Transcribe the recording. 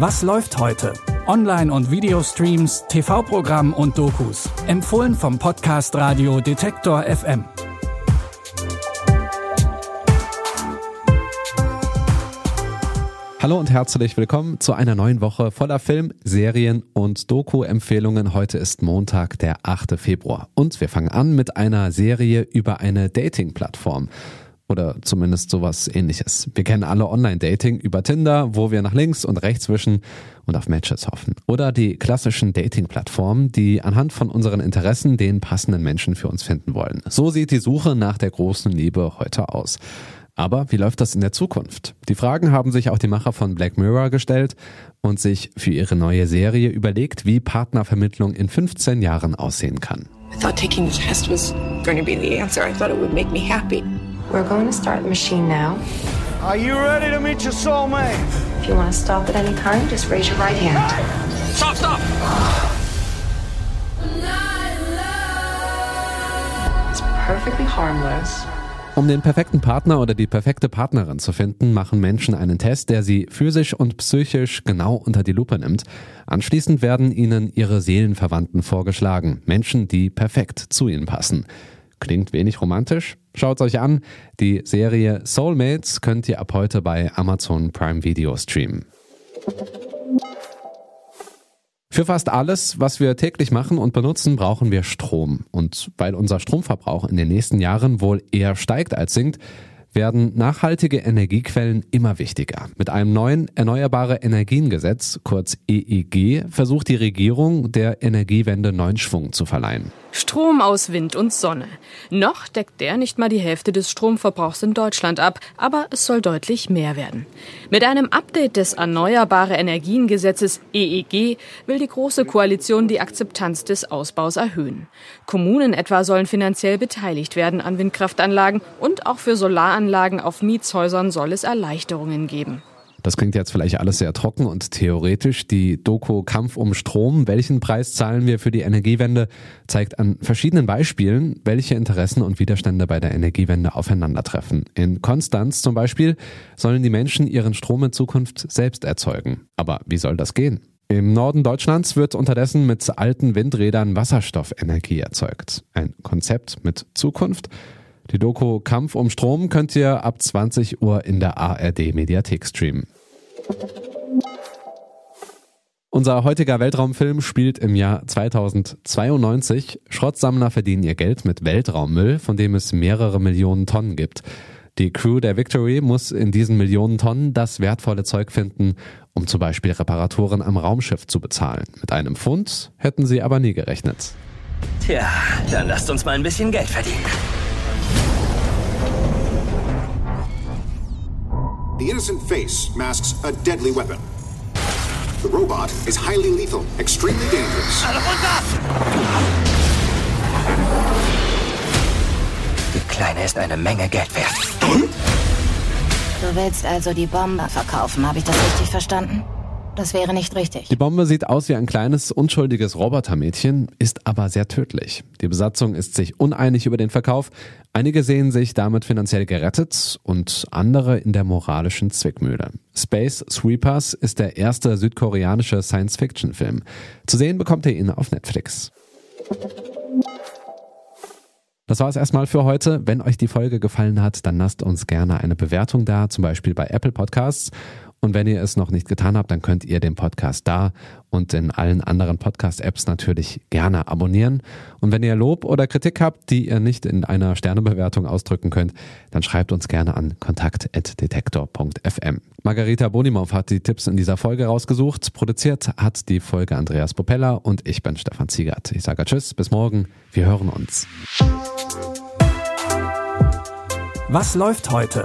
Was läuft heute? Online- und Videostreams, TV-Programm und Dokus. Empfohlen vom Podcast Radio Detektor FM. Hallo und herzlich willkommen zu einer neuen Woche voller Film, Serien und Doku-Empfehlungen. Heute ist Montag, der 8. Februar. Und wir fangen an mit einer Serie über eine Dating-Plattform. Oder zumindest sowas ähnliches. Wir kennen alle Online-Dating über Tinder, wo wir nach links und rechts wischen und auf Matches hoffen. Oder die klassischen Dating-Plattformen, die anhand von unseren Interessen den passenden Menschen für uns finden wollen. So sieht die Suche nach der großen Liebe heute aus. Aber wie läuft das in der Zukunft? Die Fragen haben sich auch die Macher von Black Mirror gestellt und sich für ihre neue Serie überlegt, wie Partnervermittlung in 15 Jahren aussehen kann. I thought taking the test was going to be the answer. I thought it would make me happy. We're going to start the machine now. Are you ready to meet your soulmate? If you want to stop at any time, just raise your right hand. Stop, stop! It's perfectly harmless. Um den perfekten Partner oder die perfekte Partnerin zu finden, machen Menschen einen Test, der sie physisch und psychisch genau unter die Lupe nimmt. Anschließend werden ihnen ihre Seelenverwandten vorgeschlagen, Menschen, die perfekt zu ihnen passen. Klingt wenig romantisch? Schaut euch an. Die Serie Soulmates könnt ihr ab heute bei Amazon Prime Video streamen. Für fast alles, was wir täglich machen und benutzen, brauchen wir Strom. Und weil unser Stromverbrauch in den nächsten Jahren wohl eher steigt als sinkt, werden nachhaltige Energiequellen immer wichtiger. Mit einem neuen Erneuerbare Energiengesetz, kurz EEG, versucht die Regierung der Energiewende neuen Schwung zu verleihen. Strom aus Wind und Sonne. Noch deckt der nicht mal die Hälfte des Stromverbrauchs in Deutschland ab, aber es soll deutlich mehr werden. Mit einem Update des Erneuerbare Energiengesetzes EEG will die Große Koalition die Akzeptanz des Ausbaus erhöhen. Kommunen etwa sollen finanziell beteiligt werden an Windkraftanlagen und auch für Solaranlagen auf Mietshäusern soll es Erleichterungen geben. Das klingt jetzt vielleicht alles sehr trocken und theoretisch. Die Doku Kampf um Strom, welchen Preis zahlen wir für die Energiewende, zeigt an verschiedenen Beispielen, welche Interessen und Widerstände bei der Energiewende aufeinandertreffen. In Konstanz zum Beispiel sollen die Menschen ihren Strom in Zukunft selbst erzeugen. Aber wie soll das gehen? Im Norden Deutschlands wird unterdessen mit alten Windrädern Wasserstoffenergie erzeugt. Ein Konzept mit Zukunft. Die Doku Kampf um Strom könnt ihr ab 20 Uhr in der ARD Mediathek streamen. Unser heutiger Weltraumfilm spielt im Jahr 2092. Schrottsammler verdienen ihr Geld mit Weltraummüll, von dem es mehrere Millionen Tonnen gibt. Die Crew der Victory muss in diesen Millionen Tonnen das wertvolle Zeug finden, um zum Beispiel Reparaturen am Raumschiff zu bezahlen. Mit einem Pfund hätten sie aber nie gerechnet. Tja, dann lasst uns mal ein bisschen Geld verdienen. The innocent face masks a deadly weapon. The robot is highly lethal, extremely dangerous. Alle runter! Die Kleine ist eine Menge Geld wert. Du willst also die Bombe verkaufen, habe ich das richtig verstanden? Das wäre nicht richtig. Die Bombe sieht aus wie ein kleines, unschuldiges Robotermädchen, ist aber sehr tödlich. Die Besatzung ist sich uneinig über den Verkauf. Einige sehen sich damit finanziell gerettet und andere in der moralischen Zwickmühle. Space Sweepers ist der erste südkoreanische Science-Fiction-Film. Zu sehen bekommt ihr ihn auf Netflix. Das war es erstmal für heute. Wenn euch die Folge gefallen hat, dann lasst uns gerne eine Bewertung da, zum Beispiel bei Apple Podcasts. Und wenn ihr es noch nicht getan habt, dann könnt ihr den Podcast da und in allen anderen Podcast-Apps natürlich gerne abonnieren. Und wenn ihr Lob oder Kritik habt, die ihr nicht in einer Sternebewertung ausdrücken könnt, dann schreibt uns gerne an kontakt.detektor.fm. Margarita Bonimov hat die Tipps in dieser Folge rausgesucht. Produziert hat die Folge Andreas Popella und ich bin Stefan Ziegert. Ich sage Tschüss, bis morgen. Wir hören uns. Was läuft heute?